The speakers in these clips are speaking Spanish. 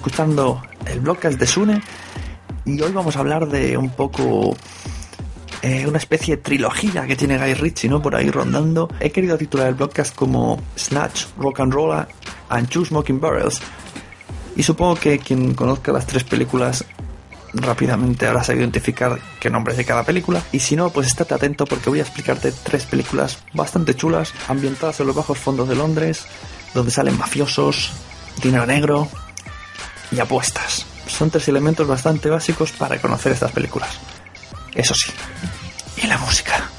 escuchando el blogcast de Sune y hoy vamos a hablar de un poco eh, una especie de trilogía que tiene Guy Ritchie, ¿no? Por ahí rondando. He querido titular el blogcast como Snatch, Rock and Roll and Two Smoking Barrels. Y supongo que quien conozca las tres películas rápidamente ahora a identificar qué nombres de cada película. Y si no, pues estate atento porque voy a explicarte tres películas bastante chulas, ambientadas en los bajos fondos de Londres, donde salen mafiosos, dinero negro y apuestas. Son tres elementos bastante básicos para conocer estas películas. Eso sí, y la música.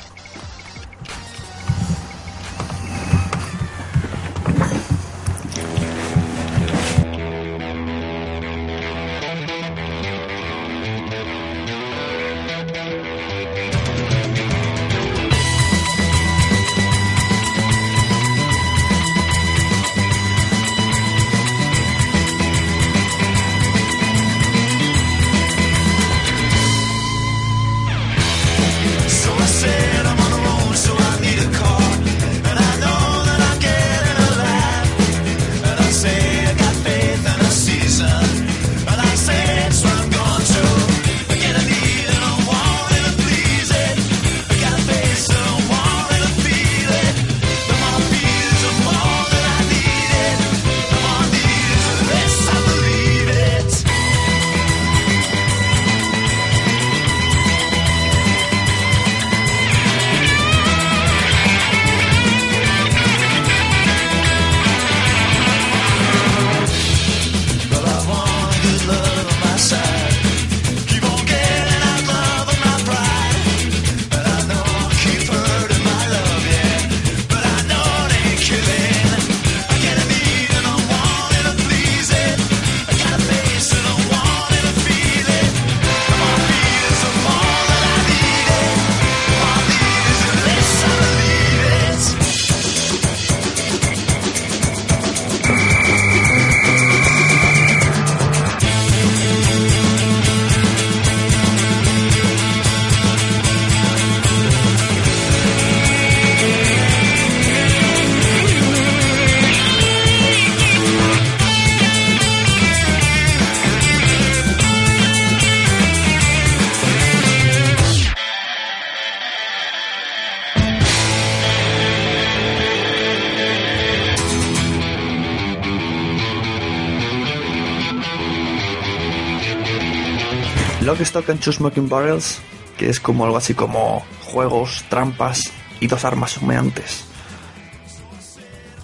Smoking Barrels, que es como algo así como juegos, trampas y dos armas humeantes.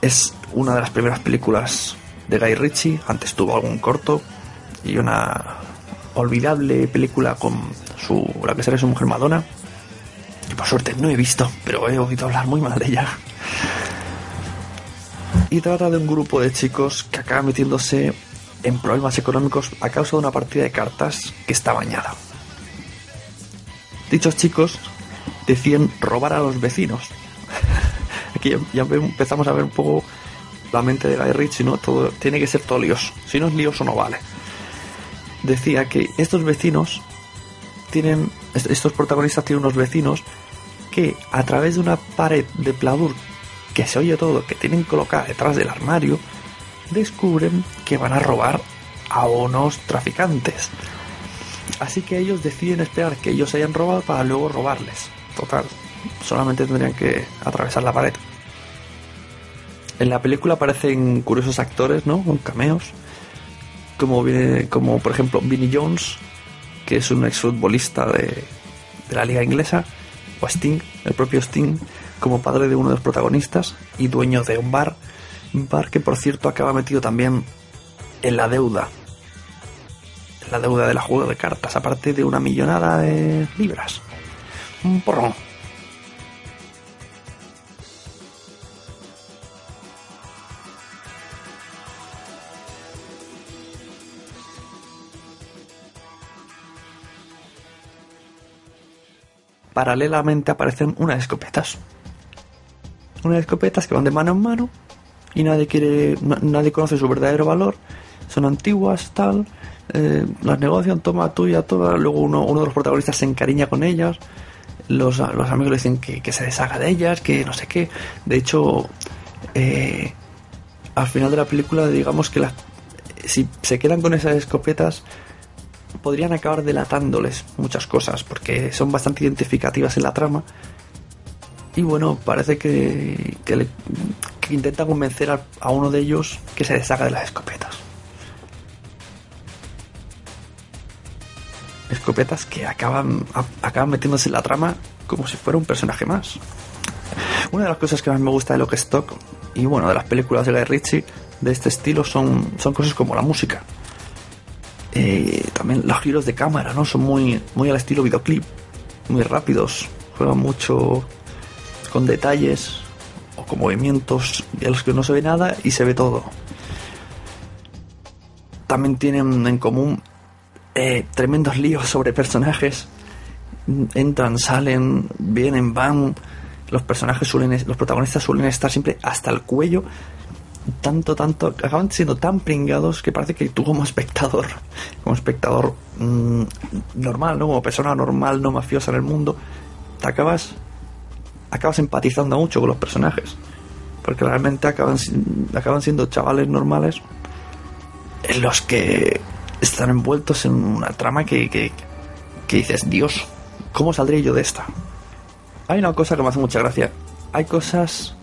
Es una de las primeras películas de Guy Ritchie, antes tuvo algún corto y una olvidable película con su la que será su mujer Madonna, que por suerte no he visto, pero he oído hablar muy mal de ella. Y trata de un grupo de chicos que acaba metiéndose en problemas económicos a causa de una partida de cartas que está bañada. Dichos chicos deciden robar a los vecinos. Aquí ya, empezamos a ver un poco la mente de Guy Ritchie, ¿no? Todo, tiene que ser todo lioso. Si no es lioso, no vale. Decía que estos vecinos tienen, estos protagonistas tienen unos vecinos que a través de una pared de pladur que se oye todo, que tienen colocada detrás del armario, descubren que van a robar a unos traficantes. Así que ellos deciden esperar que ellos hayan robado para luego robarles. Total, solamente tendrían que atravesar la pared. En la película aparecen curiosos actores, ¿no? Con cameos. Como, como por ejemplo Vinnie Jones, que es un exfutbolista de, de la liga inglesa. O Sting, el propio Sting, como padre de uno de los protagonistas y dueño de un bar bar que, por cierto, acaba metido también en la deuda. En la deuda de la juego de cartas, aparte de una millonada de libras. Un porrón. Paralelamente aparecen unas escopetas. Unas escopetas que van de mano en mano y nadie quiere, nadie conoce su verdadero valor, son antiguas, tal, eh, las negocian, toma tuya, toda, luego uno, uno de los protagonistas se encariña con ellas, los, los amigos le dicen que, se deshaga de ellas, que no sé qué, de hecho, eh, al final de la película digamos que si se quedan con esas escopetas, podrían acabar delatándoles muchas cosas, porque son bastante identificativas en la trama. Y bueno, parece que, que, le, que intenta convencer a, uno de ellos que se deshaga de las escopetas. Escopetas que acaban, acaban metiéndose en la trama como si fuera un personaje más. Una de las cosas que más me gusta de Lock Stock y bueno, de las películas de Guy Ritchie de este estilo son, son cosas como la música. Eh, también los giros de cámara, ¿no? Son muy, muy al estilo videoclip, muy rápidos, juegan mucho con detalles o con movimientos de los que no se ve nada y se ve todo. También tienen en común eh, tremendos líos sobre personajes. Entran, salen, vienen, van. Los personajes suelen, los protagonistas suelen estar siempre hasta el cuello. Tanto, tanto, acaban siendo tan pringados que parece que tú como espectador, como espectador mm, normal, ¿no? Como persona normal, no mafiosa en el mundo, te acabas, acabas empatizando mucho con los personajes. Porque realmente acaban, acaban siendo chavales normales en los que están envueltos en una trama que, que, que dices, Dios, ¿cómo saldré yo de esta? Hay una cosa que me hace mucha gracia. Hay cosas...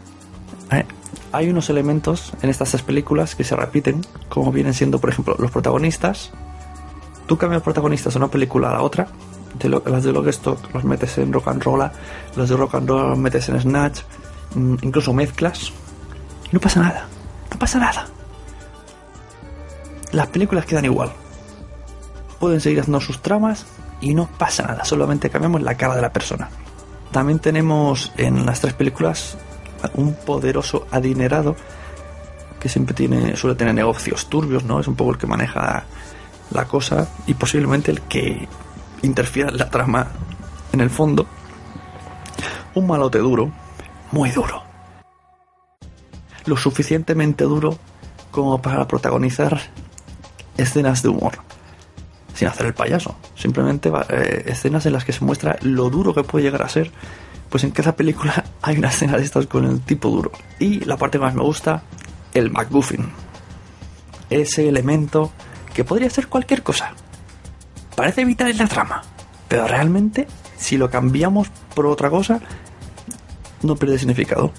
eh, hay unos elementos en estas tres películas que se repiten, como vienen siendo, por ejemplo, los protagonistas. Tú cambias protagonistas de una película a la otra. De lo- las de Lockstock los metes en Rock and Roll, los de Rock and Roll los metes en Snatch, mm, incluso mezclas. No pasa nada. No pasa nada las películas quedan igual. Pueden seguir haciendo sus tramas y no pasa nada, solamente cambiamos la cara de la persona. También tenemos en las tres películas un poderoso adinerado que siempre tiene, suele tener negocios turbios, ¿no? Es un poco el que maneja la cosa y posiblemente el que interfiera en la trama en el fondo. Un malote duro, muy duro. Lo suficientemente duro como para protagonizar escenas de humor. Sin hacer el payaso. Simplemente eh, escenas en las que se muestra lo duro que puede llegar a ser. Pues en cada película hay una escena de estas con el tipo duro. Y la parte que más me gusta, el MacGuffin. Ese elemento que podría ser cualquier cosa. Parece vital en la trama. Pero realmente, si lo cambiamos por otra cosa, no pierde significado.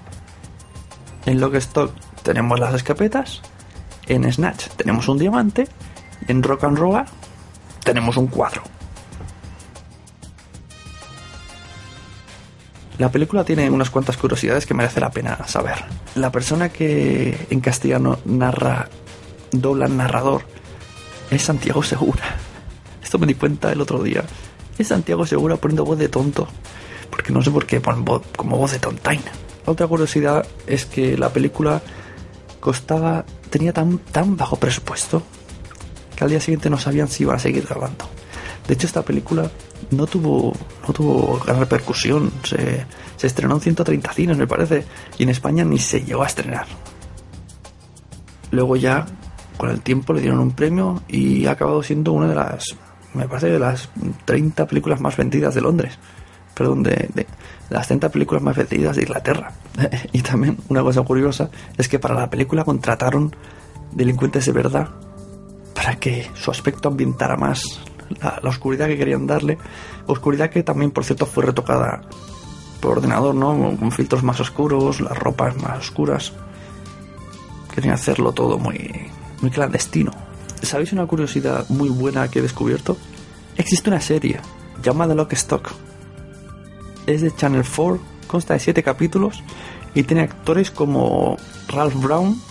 En Lockstock tenemos las escapetas. En Snatch tenemos un diamante. En Rock and Roll tenemos un cuadro. La película tiene unas cuantas curiosidades que merece la pena saber. La persona que en castellano narra, dobla narrador, es Santiago Segura. Esto me di cuenta el otro día. Es Santiago Segura poniendo voz de tonto. Porque no sé por qué ponen voz, como voz de tontaina. Otra curiosidad es que la película costaba, tenía tan, tan bajo presupuesto que al día siguiente no sabían si iban a seguir grabando. De hecho, esta película no tuvo, no tuvo gran repercusión. Se, se estrenó en 130 cines, me parece, y en España ni se llegó a estrenar. Luego ya, con el tiempo, le dieron un premio y ha acabado siendo una de las, me parece, de las 30 películas más vendidas de Londres. Perdón, de, las 30 películas más vendidas de Inglaterra. y también una cosa curiosa es que para la película contrataron delincuentes de verdad para que su aspecto ambientara más la, la oscuridad que querían darle. Oscuridad que también, por cierto, fue retocada por ordenador, ¿no? Con filtros más oscuros, las ropas más oscuras. Querían hacerlo todo muy, muy clandestino. ¿Sabéis una curiosidad muy buena que he descubierto? Existe una serie llamada Lockstock. Es de Channel 4, consta de 7 capítulos y tiene actores como Ralph Brown,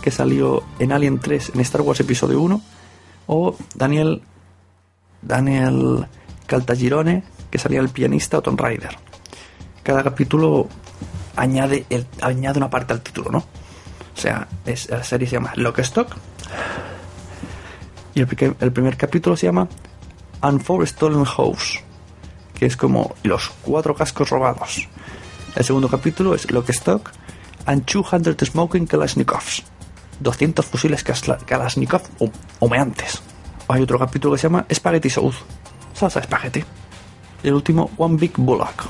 que salió en Alien 3 en Star Wars Episodio 1, o Daniel Daniel Caltagirone, que salía el pianista o Tomb Raider. Cada capítulo añade una parte al título, ¿no? O sea, es, la serie se llama Lockstock. Y el, primer- capítulo se llama And Four Stolen House, que es como los cuatro cascos robados. El segundo capítulo es Lockstock and 200 Smoking Kalashnikovs. 200 fusiles Kalashnikov hu- humeantes. Hay otro capítulo que se llama Spaghetti Sauce, salsa de espagueti. Y el último, One Big Bullock.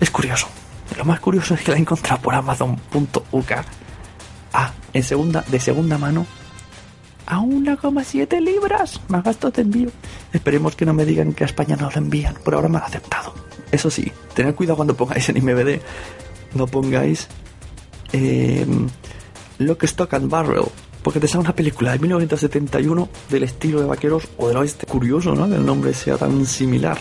Es curioso. Lo más curioso es que la he encontrado por Amazon.uk. Ah, en segunda, de segunda mano, a 1,7 libras más gastos de envío. Esperemos que no me digan que a España no lo envían. Por ahora me han aceptado. Eso sí, tened cuidado cuando pongáis en IMBD. No pongáis eh, Lock, Stock and Barrel. Porque te sale una película de 1971 del estilo de vaqueros o del oeste. Curioso, ¿no? Que el nombre sea tan similar.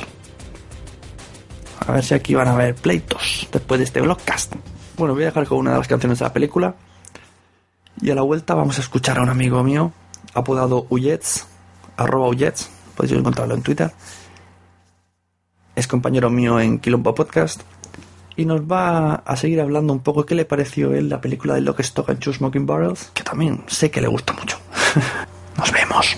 A ver si aquí van a haber pleitos después de este vlogcast. Bueno, voy a dejar con una de las canciones de la película. Y a la vuelta vamos a escuchar a un amigo mío apodado Uyets, arroba podéis encontrarlo en Twitter. Es compañero mío en Quilombo Podcast y nos va a seguir hablando un poco qué le pareció él la película de Lock, Stock and Two Smoking Barrels, que también sé que le gusta mucho. nos vemos.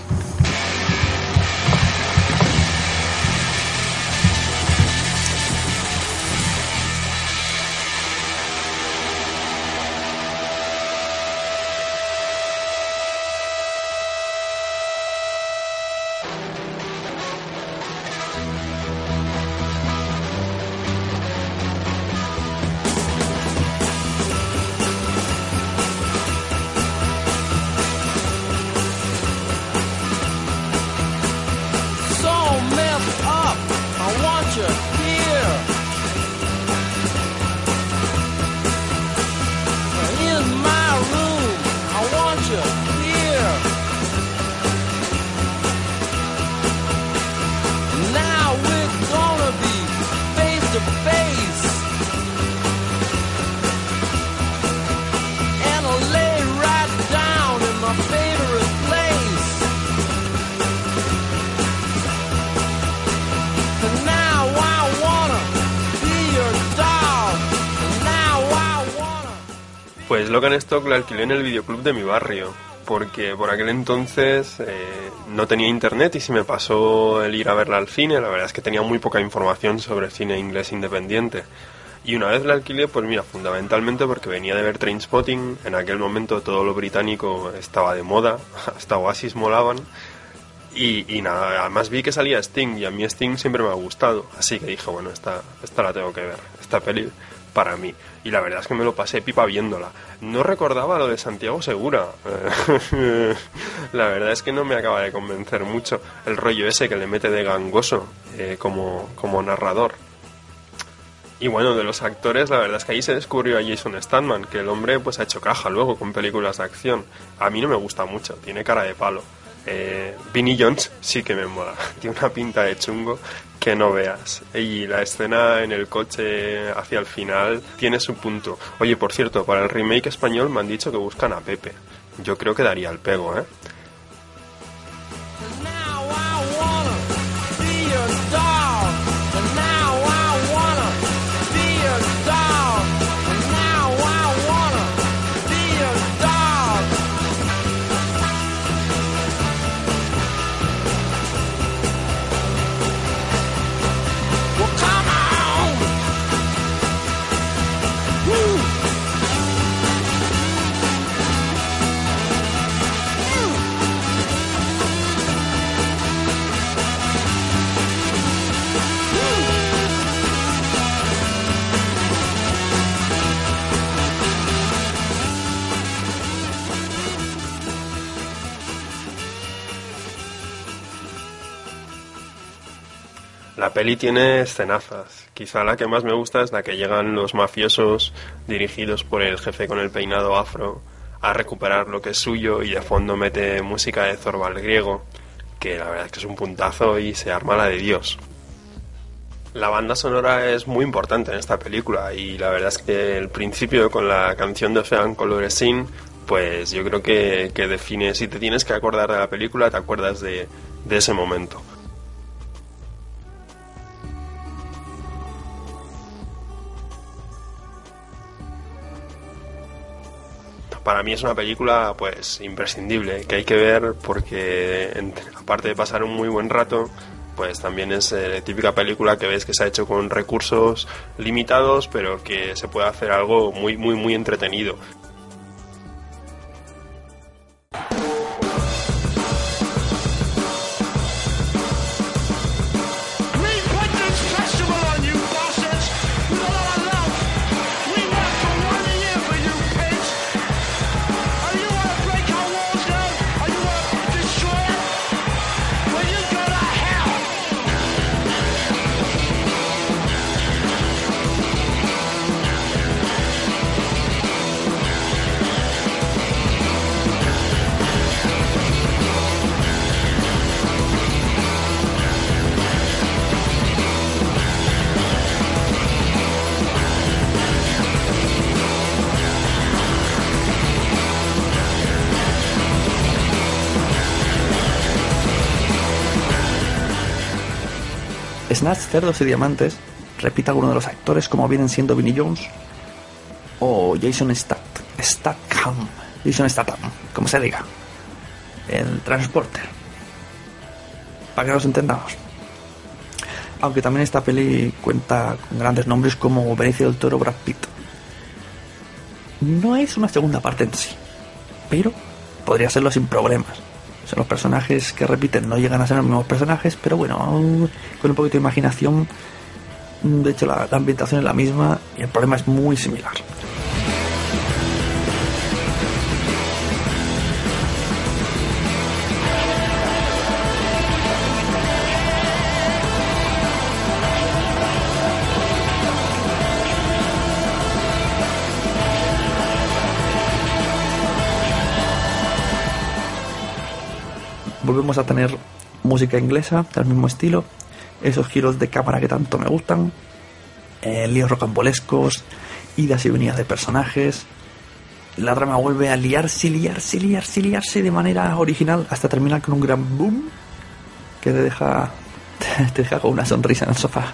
Logan Stock la alquilé en el videoclub de mi barrio, porque por aquel entonces eh, no tenía internet y se me pasó el ir a verla al cine. La verdad es que tenía muy poca información sobre cine inglés independiente. Y una vez la alquilé, pues mira, fundamentalmente porque venía de ver Trainspotting, en aquel momento todo lo británico estaba de moda, hasta Oasis molaban. Y, nada, además vi que salía Sting y a mí Sting siempre me ha gustado. Así que dije, bueno, esta, esta la tengo que ver, esta peli para mí. Y la verdad es que me lo pasé pipa viéndola. No recordaba lo de Santiago Segura. la verdad es que no me acaba de convencer mucho el rollo ese que le mete de gangoso eh, como, como narrador. Y bueno, de los actores, la verdad es que ahí se descubrió a Jason Statham, que el hombre pues ha hecho caja luego con películas de acción. A mí no me gusta mucho, tiene cara de palo. Eh, Vinnie Jones sí que me mola, tiene una pinta de chungo que no veas. Y la escena en el coche hacia el final tiene su punto. Oye, por cierto, para el remake español me han dicho que buscan a Pepe. Yo creo que daría el pego, ¿eh? La peli tiene escenazas. Quizá la que más me gusta es la que llegan los mafiosos dirigidos por el jefe con el peinado afro a recuperar lo que es suyo y de fondo mete música de Zorbal griego, que la verdad es que es un puntazo y se arma la de Dios. La banda sonora es muy importante en esta película y la verdad es que el principio con la canción de Ocean Coloresin, pues yo creo que, que define, si te tienes que acordar de la película, te acuerdas de, de ese momento. Para mí es una película pues imprescindible que hay que ver porque entre- aparte de pasar un muy buen rato pues también es eh, típica película que ves que se ha hecho con recursos limitados pero que se puede hacer algo muy muy muy entretenido Snatch, Cerdos y Diamantes repite alguno de los actores como vienen siendo Vinnie Jones o Jason Stat Statham. Jason Statham, como se diga. El transporter. Para que nos entendamos. Aunque también esta peli cuenta con grandes nombres como Benicio del Toro Brad Pitt. No es una segunda parte en sí, pero podría serlo sin problemas. O los personajes que repiten no llegan a ser los mismos personajes, pero bueno, con un poquito de imaginación, de hecho la ambientación es la misma y el problema es muy similar. Volvemos a tener música inglesa del mismo estilo, esos giros de cámara que tanto me gustan, eh, líos rocambolescos, idas y venidas de personajes. La trama vuelve a liarse, liarse, liarse, liarse de manera original hasta terminar con un gran boom que te deja, te deja con una sonrisa en el sofá.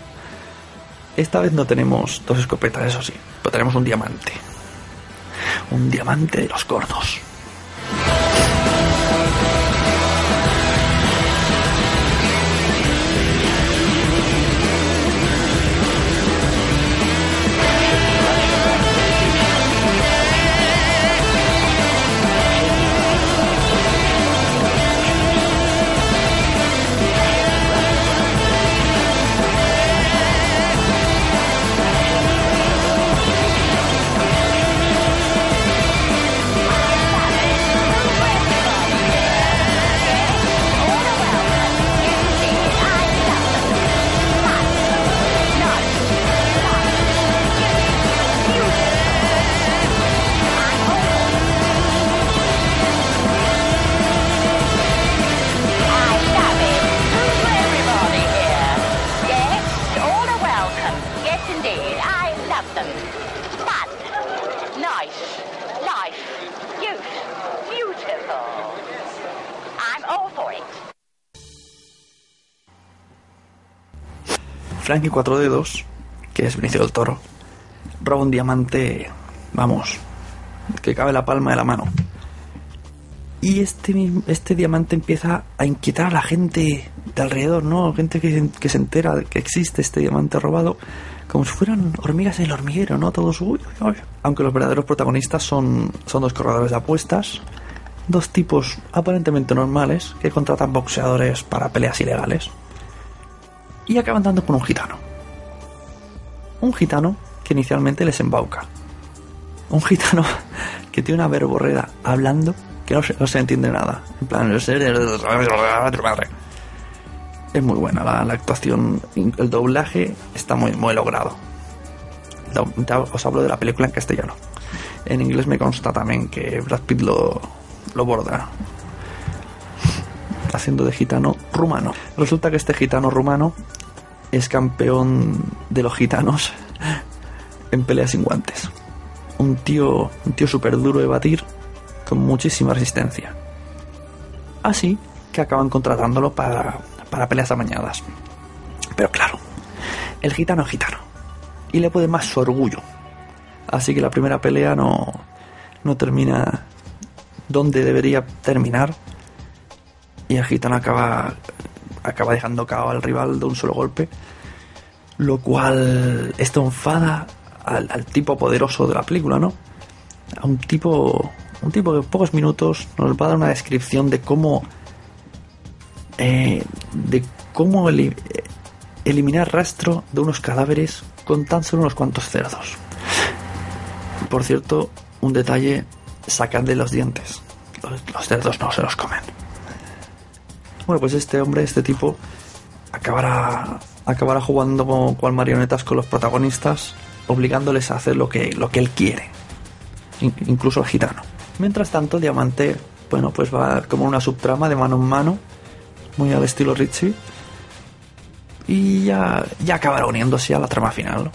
Esta vez no tenemos dos escopetas, eso sí, pero tenemos un diamante. Un diamante de los gordos. Frankie Cuatro Dedos, que es Benicio del Toro, roba un diamante, vamos, que cabe la palma de la mano. Y este, este diamante empieza a inquietar a la gente de alrededor, ¿no? Gente que, que se entera de que existe este diamante robado, como si fueran hormigas en el hormiguero, ¿no? Todos, uy, uy. Aunque los verdaderos protagonistas son, son dos corredores de apuestas, dos tipos aparentemente normales que contratan boxeadores para peleas ilegales y acaban dando con un gitano. Un gitano que inicialmente les embauca. Un gitano que tiene una verborrea hablando que no se, no se entiende nada. En plan, es muy buena la, actuación. El doblaje está muy, muy logrado. Os hablo de la película en castellano. En inglés me consta también que Brad Pitt lo, lo borda haciendo de gitano rumano. Resulta que este gitano rumano es campeón de los gitanos en peleas sin guantes. Un tío, un tío súper duro de batir con muchísima resistencia. Así que acaban contratándolo para, para peleas amañadas. Pero claro, el gitano es gitano y le puede más su orgullo. Así que la primera pelea no, no termina donde debería terminar y el gitano acaba acaba dejando cao al rival de un solo golpe lo cual esto enfada al, tipo poderoso de la película no a un tipo un tipo que en pocos minutos nos va a dar una descripción de cómo eh, de cómo eli- eliminar rastro de unos cadáveres con tan solo unos cuantos cerdos. Por cierto un detalle sacadle los dientes. Los, los cerdos no se los comen bueno, pues este hombre, este tipo, acabará, acabará jugando como cual marionetas con los protagonistas, obligándoles a hacer lo que, lo que él quiere, in- incluso el gitano. Mientras tanto, Diamante, bueno, pues va como una subtrama de mano en mano, muy al estilo Richie, y ya, ya acabará uniéndose a la trama final.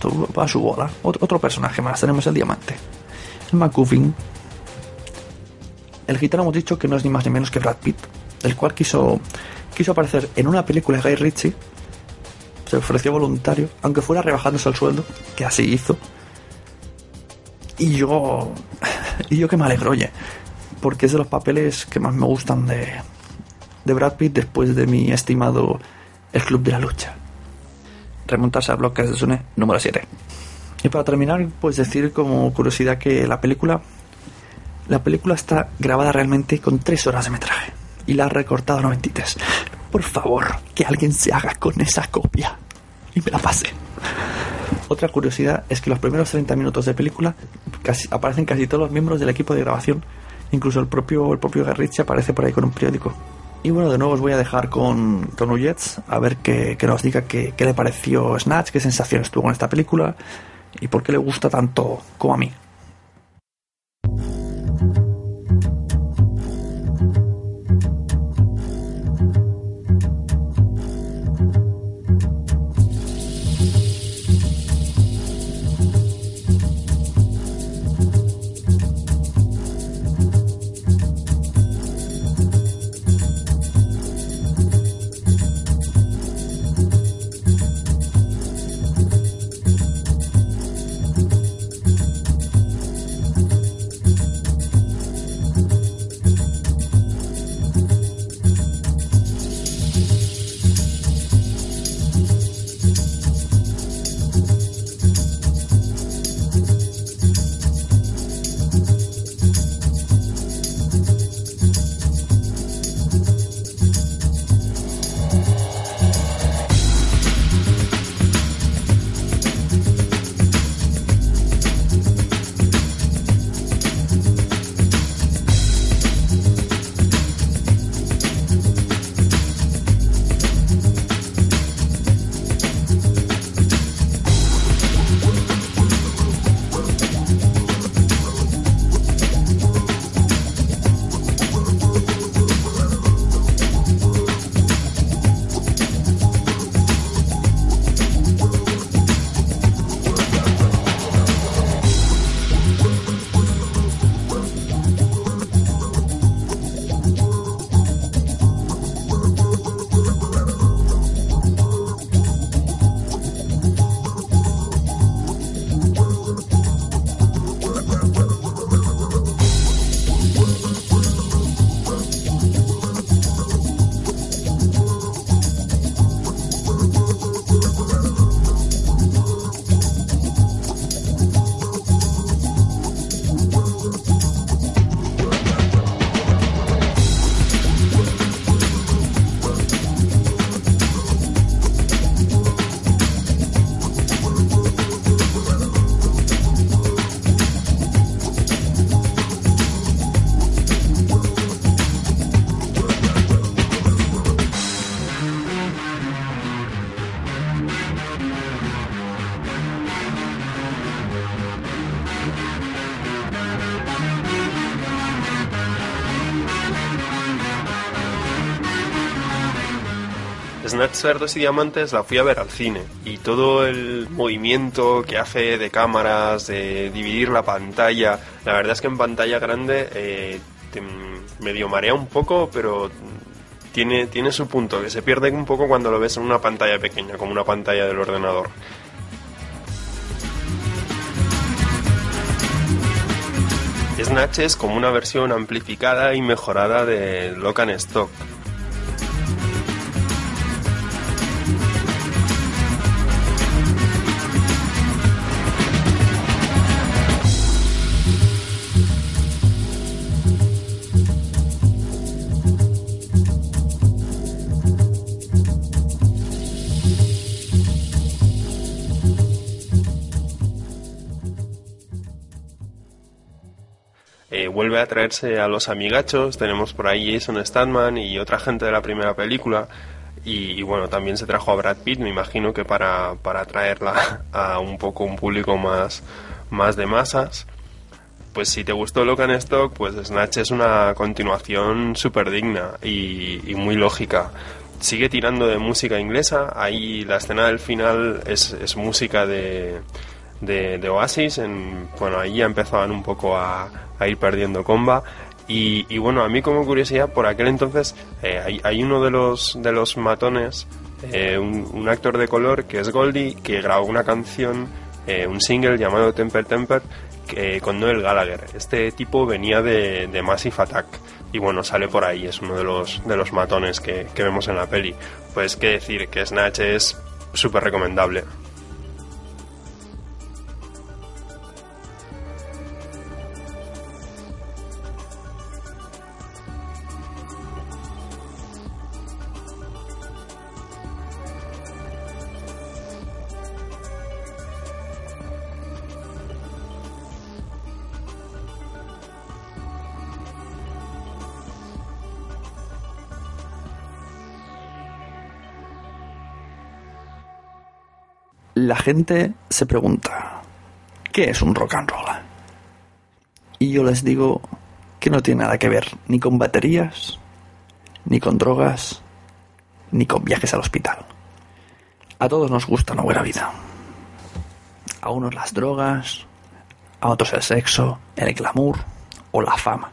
Todo Va a su bola. Otro, otro personaje más, tenemos el Diamante. El McGuffin. El gitano hemos dicho que no es ni más ni menos que Brad Pitt, el cual quiso, quiso aparecer en una película de Guy Ritchie se ofreció voluntario, aunque fuera rebajándose el sueldo, que así hizo. Y yo. Y yo que me alegro, oye, porque es de los papeles que más me gustan de, de Brad Pitt después de mi estimado El Club de la Lucha. Remontarse a bloques de Sune número 7. Y para terminar, pues decir como curiosidad que la película. La película está grabada realmente con 3 horas de metraje. Y la ha recortado a 93. Por favor, que alguien se haga con esa copia. Y me la pase. Otra curiosidad es que los primeros 30 minutos de película casi, aparecen casi todos los miembros del equipo de grabación. Incluso el propio, el propio aparece por ahí con un periódico. Y bueno, de nuevo os voy a dejar con, con Uyets a ver que, nos diga qué le pareció Snatch, qué sensaciones tuvo con esta película y por qué le gusta tanto como a mí. Snatch, Cerdos y Diamantes la fui a ver al cine y todo el movimiento que hace de cámaras, de dividir la pantalla, la verdad es que en pantalla grande eh, te- medio marea un poco, pero tiene, tiene su punto, que se pierde un poco cuando lo ves en una pantalla pequeña, como una pantalla del ordenador. Snatch es como una versión amplificada y mejorada de Lock and Stock. Vuelve a traerse a los amigachos. Tenemos por ahí Jason Statham y otra gente de la primera película. Y, y bueno, también se trajo a Brad Pitt, me imagino que para, para traerla a un poco un público más, más de masas. Pues si te gustó Locan Stock, pues Snatch es una continuación súper digna y, y muy lógica. Sigue tirando de música inglesa. Ahí la escena del final es, es música de, de, de Oasis. En, bueno, ahí ya empezaban un poco a, a ir perdiendo comba. Y, y bueno, a mí como curiosidad, por aquel entonces eh, hay, hay uno de los, de los matones eh, un, un actor de color que es Goldie, que grabó una canción, eh, un single llamado Temper Temper, que, con Noel Gallagher. Este tipo venía de, de Massive Attack. Y bueno, sale por ahí, es uno de los, de los matones que, que vemos en la peli. Pues qué decir, que Snatch es súper recomendable. La gente se pregunta, ¿qué es un rock and roll? Y yo les digo que no tiene nada que ver ni con baterías, ni con drogas, ni con viajes al hospital. A todos nos gusta una buena vida. A unos las drogas, a otros el sexo, el glamour o la fama.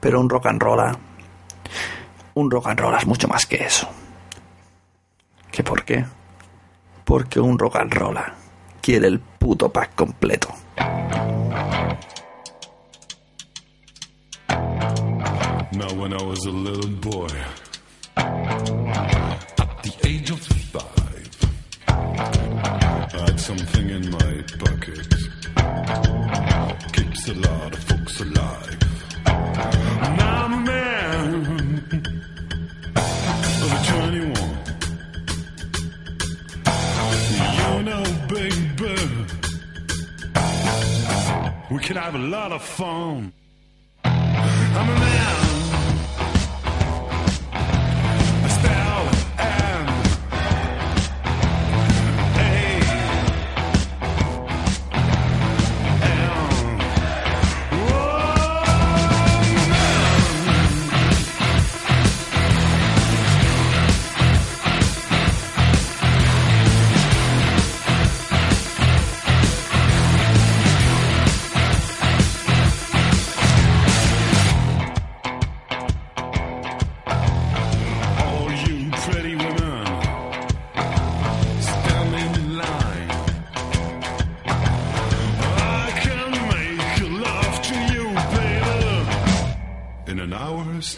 Pero un rock and roll, un rock and roll es mucho más que eso. ¿Qué por qué? Porque un rock and roll quiere el puto pack completo. Now, when I was a little boy, at the age of five, I had something in my pocket. Keeps a lot of folks alive. Now man can I have a lot of fun.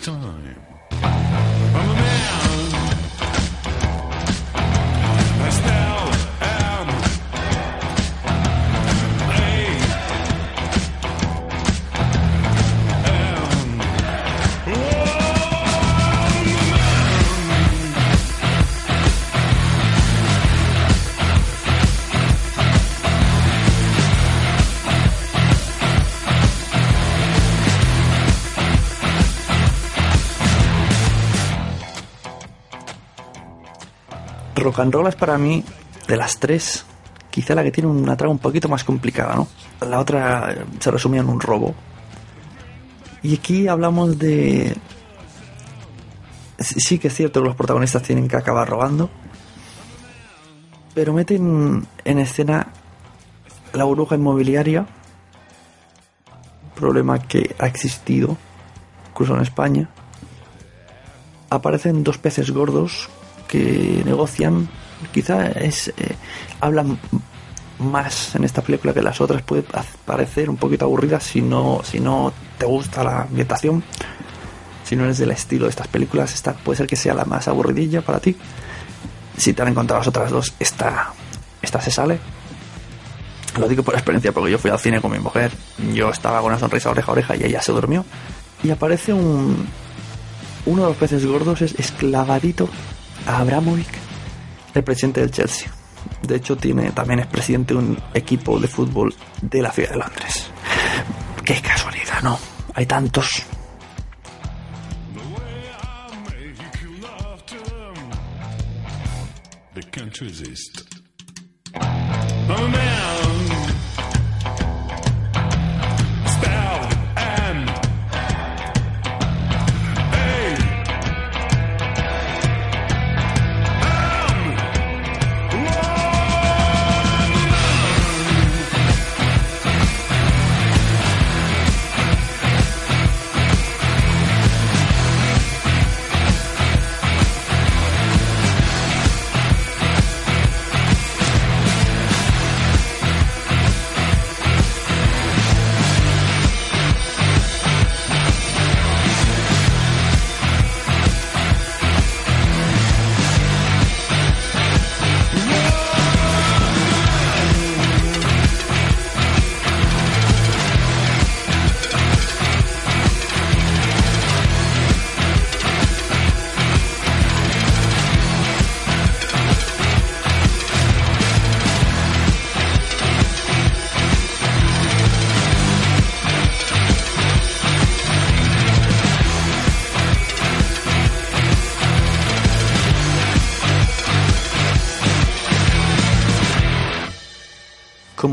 Time. Rock and para mí, de las tres, quizá la que tiene una trama un poquito más complicada, ¿no? La otra eh, se resumía en un robo. Y aquí hablamos de... Sí que es cierto que los protagonistas tienen que acabar robando, pero meten en escena la burbuja inmobiliaria, problema que ha existido, incluso en España. Aparecen dos peces gordos que negocian, quizá es eh, hablan más en esta película que las otras, puede parecer un poquito aburrida si no, si no te gusta la ambientación, si no eres del estilo de estas películas, esta puede ser que sea la más aburridilla para ti. Si te han encontrado las otras dos, esta, esta se sale. Lo digo por experiencia, porque yo fui al cine con mi mujer, yo estaba con una sonrisa oreja a oreja y ella se durmió. Y aparece un. Uno de los peces gordos es esclavadito Abramovic, el presidente del Chelsea. De hecho, tiene también es presidente de un equipo de fútbol de la ciudad de Londres. Qué casualidad, ¿no? Hay tantos.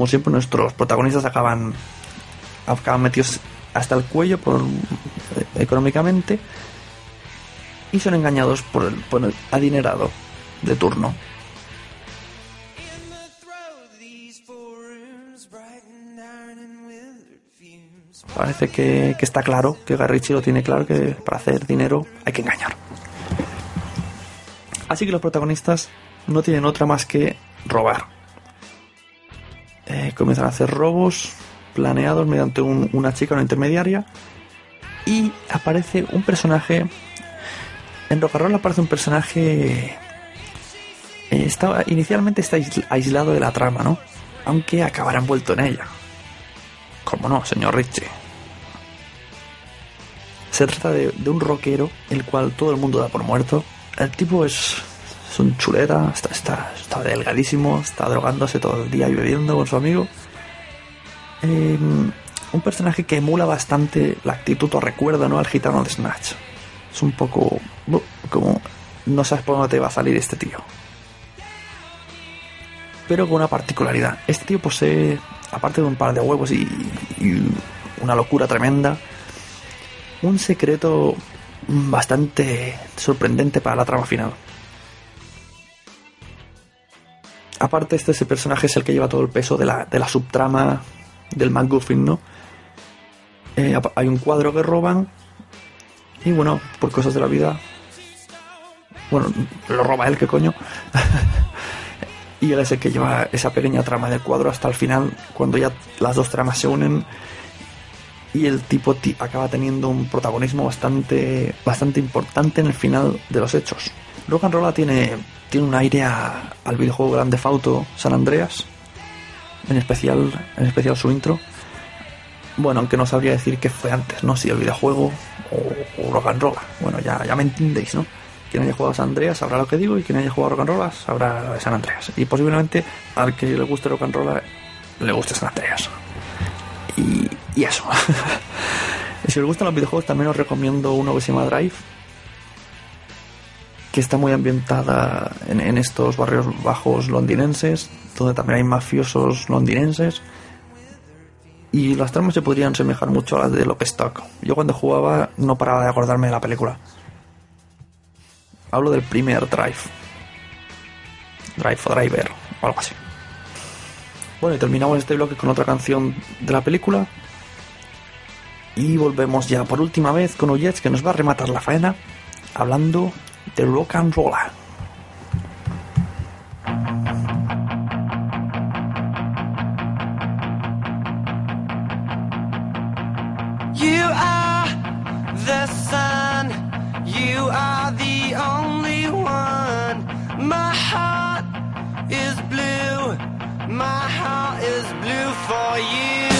Como siempre, nuestros protagonistas acaban, acaban metidos hasta el cuello por, eh, económicamente y son engañados por el, adinerado de turno. Parece que, que está claro, que Garrichi lo tiene claro, que para hacer dinero hay que engañar. Así que los protagonistas no tienen otra más que robar. Eh, comienzan a hacer robos planeados mediante un- una chica, una intermediaria. Y aparece un personaje. En Rock and Roll aparece un personaje. eh, estaba, inicialmente está aisl- aislado de la trama, ¿no? Aunque acabará envuelto en ella. ¿Cómo no, señor Richie? Se trata de, de un rockero, el cual todo el mundo da por muerto. El tipo es, es un chuleta, está, está, está delgadísimo, está drogándose todo el día y bebiendo con su amigo. Eh, un personaje que emula bastante la actitud o recuerda ¿no? al gitano de Snatch. Es un poco como no sabes por dónde te va a salir este tío. Pero con una particularidad. Este tío posee, aparte de un par de huevos y, y una locura tremenda, un secreto bastante sorprendente para la trama final. Aparte, este ese personaje es el que lleva todo el peso de la, de la subtrama del MacGuffin, ¿no? Eh, hay un cuadro que roban y bueno, por cosas de la vida, bueno, lo roba él, ¿qué coño? y él es el que lleva esa pequeña trama del cuadro hasta el final, cuando ya las dos tramas se unen y el tipo ti- acaba teniendo un protagonismo bastante bastante importante en el final de los hechos. Rock and tiene tiene un aire a- al videojuego Grande Auto San Andreas, en especial en especial su intro. Bueno, aunque no sabría decir qué fue antes, ¿no? Si el videojuego o, o Rock and Roll. Bueno, ya, ya me entendéis, ¿no? Quien haya jugado a San Andreas sabrá lo que digo y quien haya jugado a Rock and sabrá de San Andreas. Y posiblemente al que le guste Rock and Roll le guste San Andreas. Y, y eso. Si os gustan los videojuegos, también os recomiendo uno que se llama Drive, que está muy ambientada en, en estos barrios bajos londinenses, donde también hay mafiosos londinenses. Y las tramas se podrían semejar mucho a las de Stock. Yo cuando jugaba no paraba de acordarme de la película. Hablo del primer Drive. Drive o Driver, o algo así. Bueno, y terminamos este bloque con otra canción de la película. Y volvemos ya por última vez con Uyets que nos va a rematar la faena hablando de rock and roller. You are the sun. You are the only one. My heart is blue. My heart is blue for you.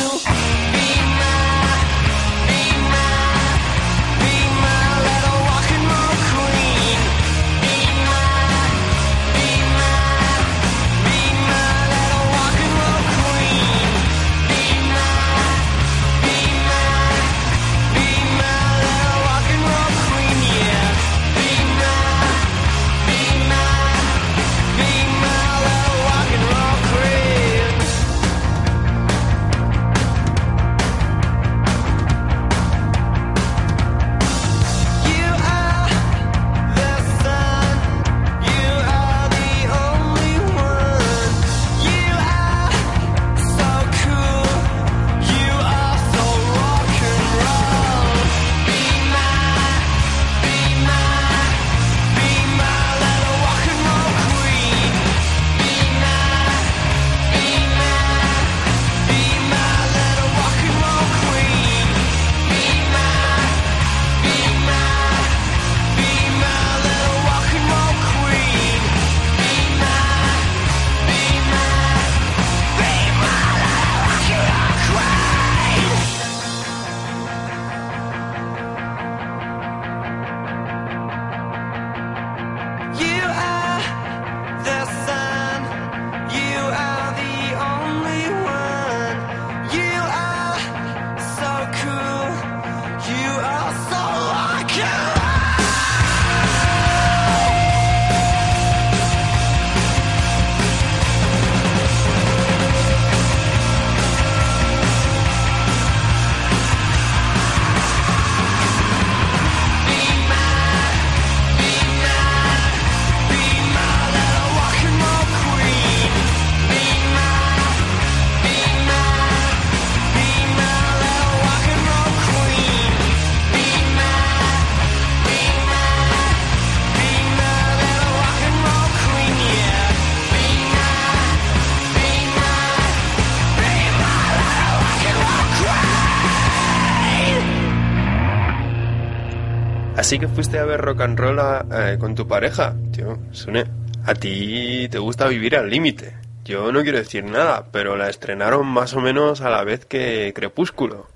Así que fuiste a ver rock and roll eh, con tu pareja. Tío, Sune, a ti te gusta vivir al límite. Yo no quiero decir nada, pero la estrenaron más o menos a la vez que Crepúsculo.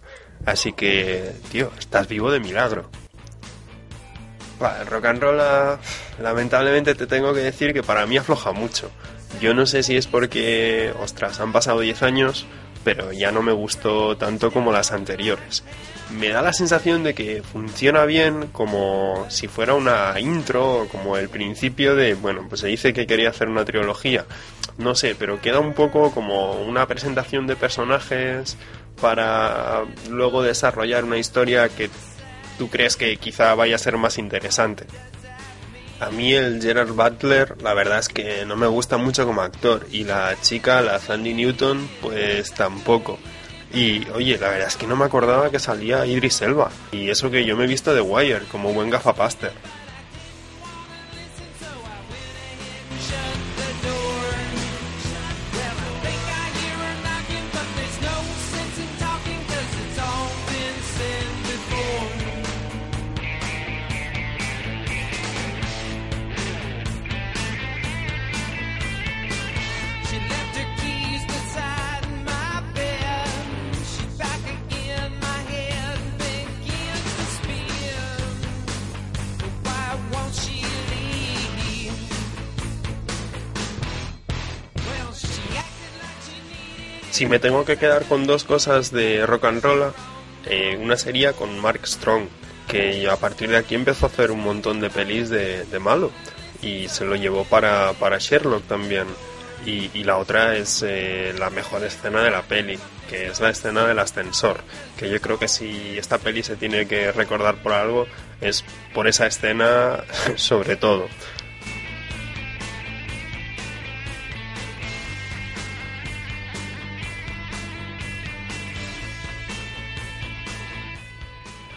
Así que, tío, estás vivo de milagro. Buah, el rock and roll, ah, lamentablemente te tengo que decir que para mí afloja mucho. Yo no sé si es porque, ostras, han pasado 10 años, pero ya no me gustó tanto como las anteriores. Me da la sensación de que funciona bien como si fuera una intro, como el principio de, bueno, pues se dice que quería hacer una trilogía. No sé, pero queda un poco como una presentación de personajes para luego desarrollar una historia que tú crees que quizá vaya a ser más interesante. A mí el Gerard Butler, la verdad es que no me gusta mucho como actor. Y la chica, la Sandy Newton, pues tampoco. Y oye, la verdad es que no me acordaba que salía Idris Elba. Y eso que yo me he visto de Wire, como buen gafapaster. Me tengo que quedar con dos cosas de rock and roll, eh, una sería con Mark Strong, que a partir de aquí empezó a hacer un montón de pelis de, malo y se lo llevó para, para Sherlock también. Y, y la otra es eh, la mejor escena de la peli, que es la escena del ascensor, que yo creo que si esta peli se tiene que recordar por algo, es por esa escena sobre todo.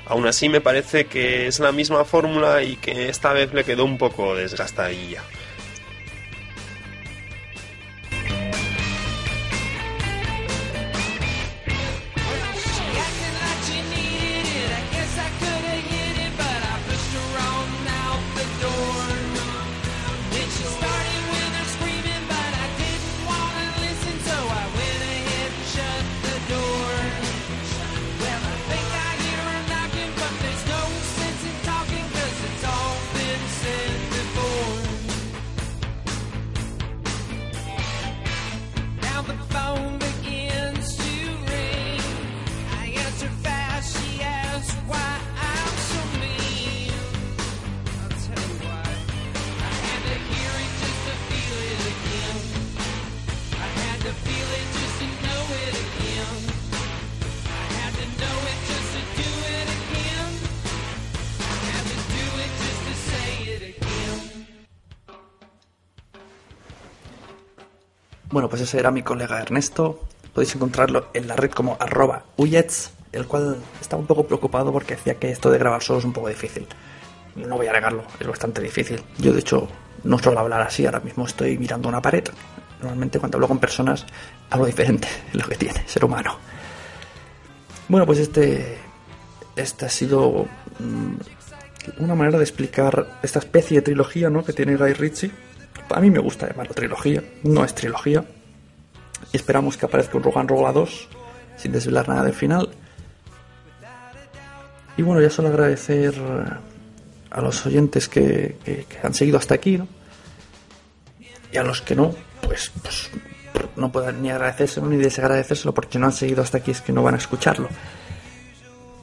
Aún así me parece que es la misma fórmula y que esta vez le quedó un poco desgastadilla. Bueno, pues ese era mi colega Ernesto. Podéis encontrarlo en la red como arroba uyets, el cual estaba un poco preocupado porque decía que esto de grabar solo es un poco difícil. No voy a negarlo, es bastante difícil. Yo de hecho no suelo hablar así, ahora mismo estoy mirando una pared. Normalmente cuando hablo con personas hablo diferente, es lo que tiene ser humano. Bueno, pues este, este ha sido mm, una manera de explicar esta especie de trilogía ¿no? que tiene Guy Ritchie. A mí me gusta llamarlo trilogía, no es trilogía. Esperamos que aparezca un Rock and Roll a 2, sin desvelar nada del final. Y bueno, ya solo agradecer eh, a los oyentes que, han seguido hasta aquí, ¿no? Y a los que no, pues, pues no puedo ni agradecérselo ni desagradecérselo porque no han seguido hasta aquí, es que no van a escucharlo.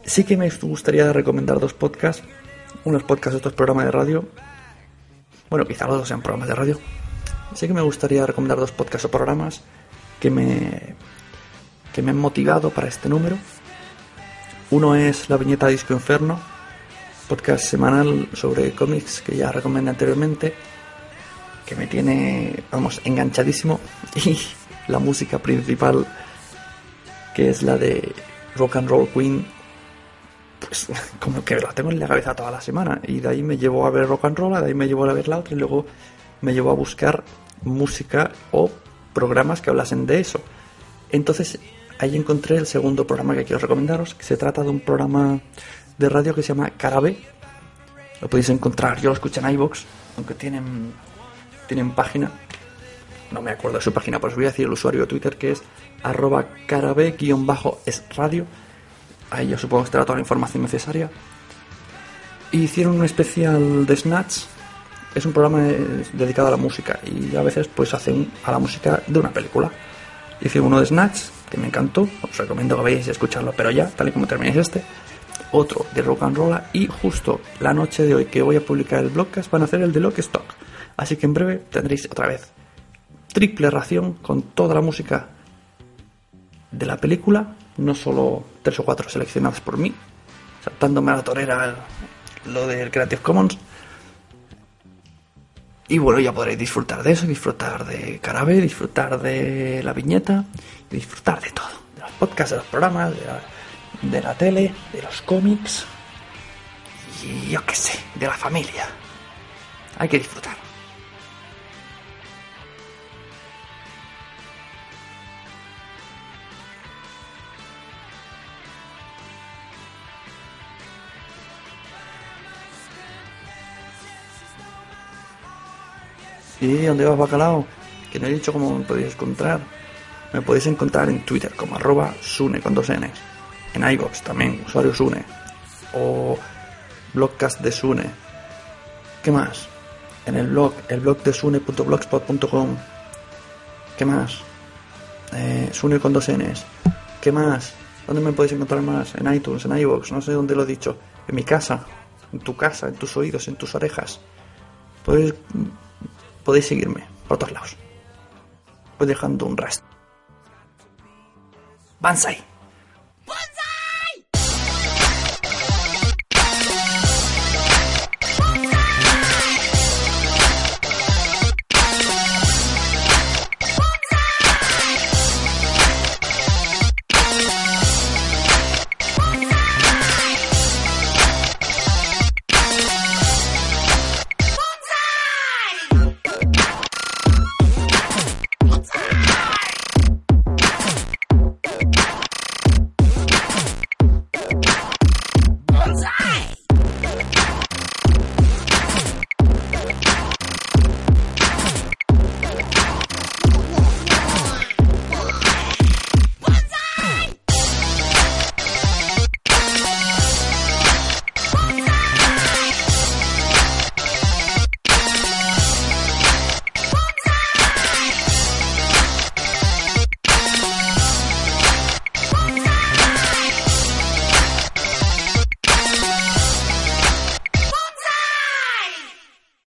Sí que me gustaría recomendar dos podcasts. Unos podcasts, otros programas de radio. Bueno, quizá los dos sean programas de radio. Sí que me gustaría recomendar dos podcasts o programas que me, que me han motivado para este número. Uno es La Viñeta Disco Inferno, podcast semanal sobre cómics que ya recomendé anteriormente, que me tiene, vamos, enganchadísimo. Y la música principal, que es la de Rock and Roll Queen, pues como que la tengo en la cabeza toda la semana. Y de ahí me llevo a ver rock and roll, de ahí me llevo a ver la otra y luego me llevo a buscar música o programas que hablasen de eso. Entonces ahí encontré el segundo programa que quiero recomendaros, que se trata de un programa de radio que se llama Carabe, Lo podéis encontrar. Yo lo escuché en iVoox, aunque tienen, tienen página. No me acuerdo de su página, pero os voy a decir el usuario de Twitter que es arroba carabe-es radio. Ahí yo supongo que estará toda la información necesaria. Hicieron un especial de Snatch. Es un programa eh, dedicado a la música y a veces pues hacen a la música de una película. Hice uno de Snatch, que me encantó. Os recomiendo que vayáis a escucharlo, pero ya, tal y como terminéis este. Otro de Rock and Roll y justo la noche de hoy que voy a publicar el blogcast van a hacer el de Lock Stock. Así que en breve tendréis otra vez triple ración con toda la música de la película, no solo tres o cuatro seleccionadas por mí, saltándome a la torera lo del Creative Commons. Y bueno, ya podréis disfrutar de eso, disfrutar de Carabe, disfrutar de la viñeta, disfrutar de todo. De los podcasts, de los programas, de la, de la tele, de los cómics y yo qué sé, de la familia. Hay que disfrutar. Sí, ¿dónde vas, bacalao? Que no he dicho cómo me podéis encontrar. Me podéis encontrar en Twitter como arroba Sune con dos Ns. En iVoox también, usuario Sune. O blogcast de Sune. ¿Qué más? En el blog, el blog de sune.blogspot.com. ¿Qué más? Eh, Sune con dos Ns. ¿Qué más? ¿Dónde me podéis encontrar más? En iTunes, en iVoox, no sé dónde lo he dicho. En mi casa, en tu casa, en tus oídos, en tus orejas. Podéis, podéis seguirme por todos lados. Voy dejando un rastro. Banzai.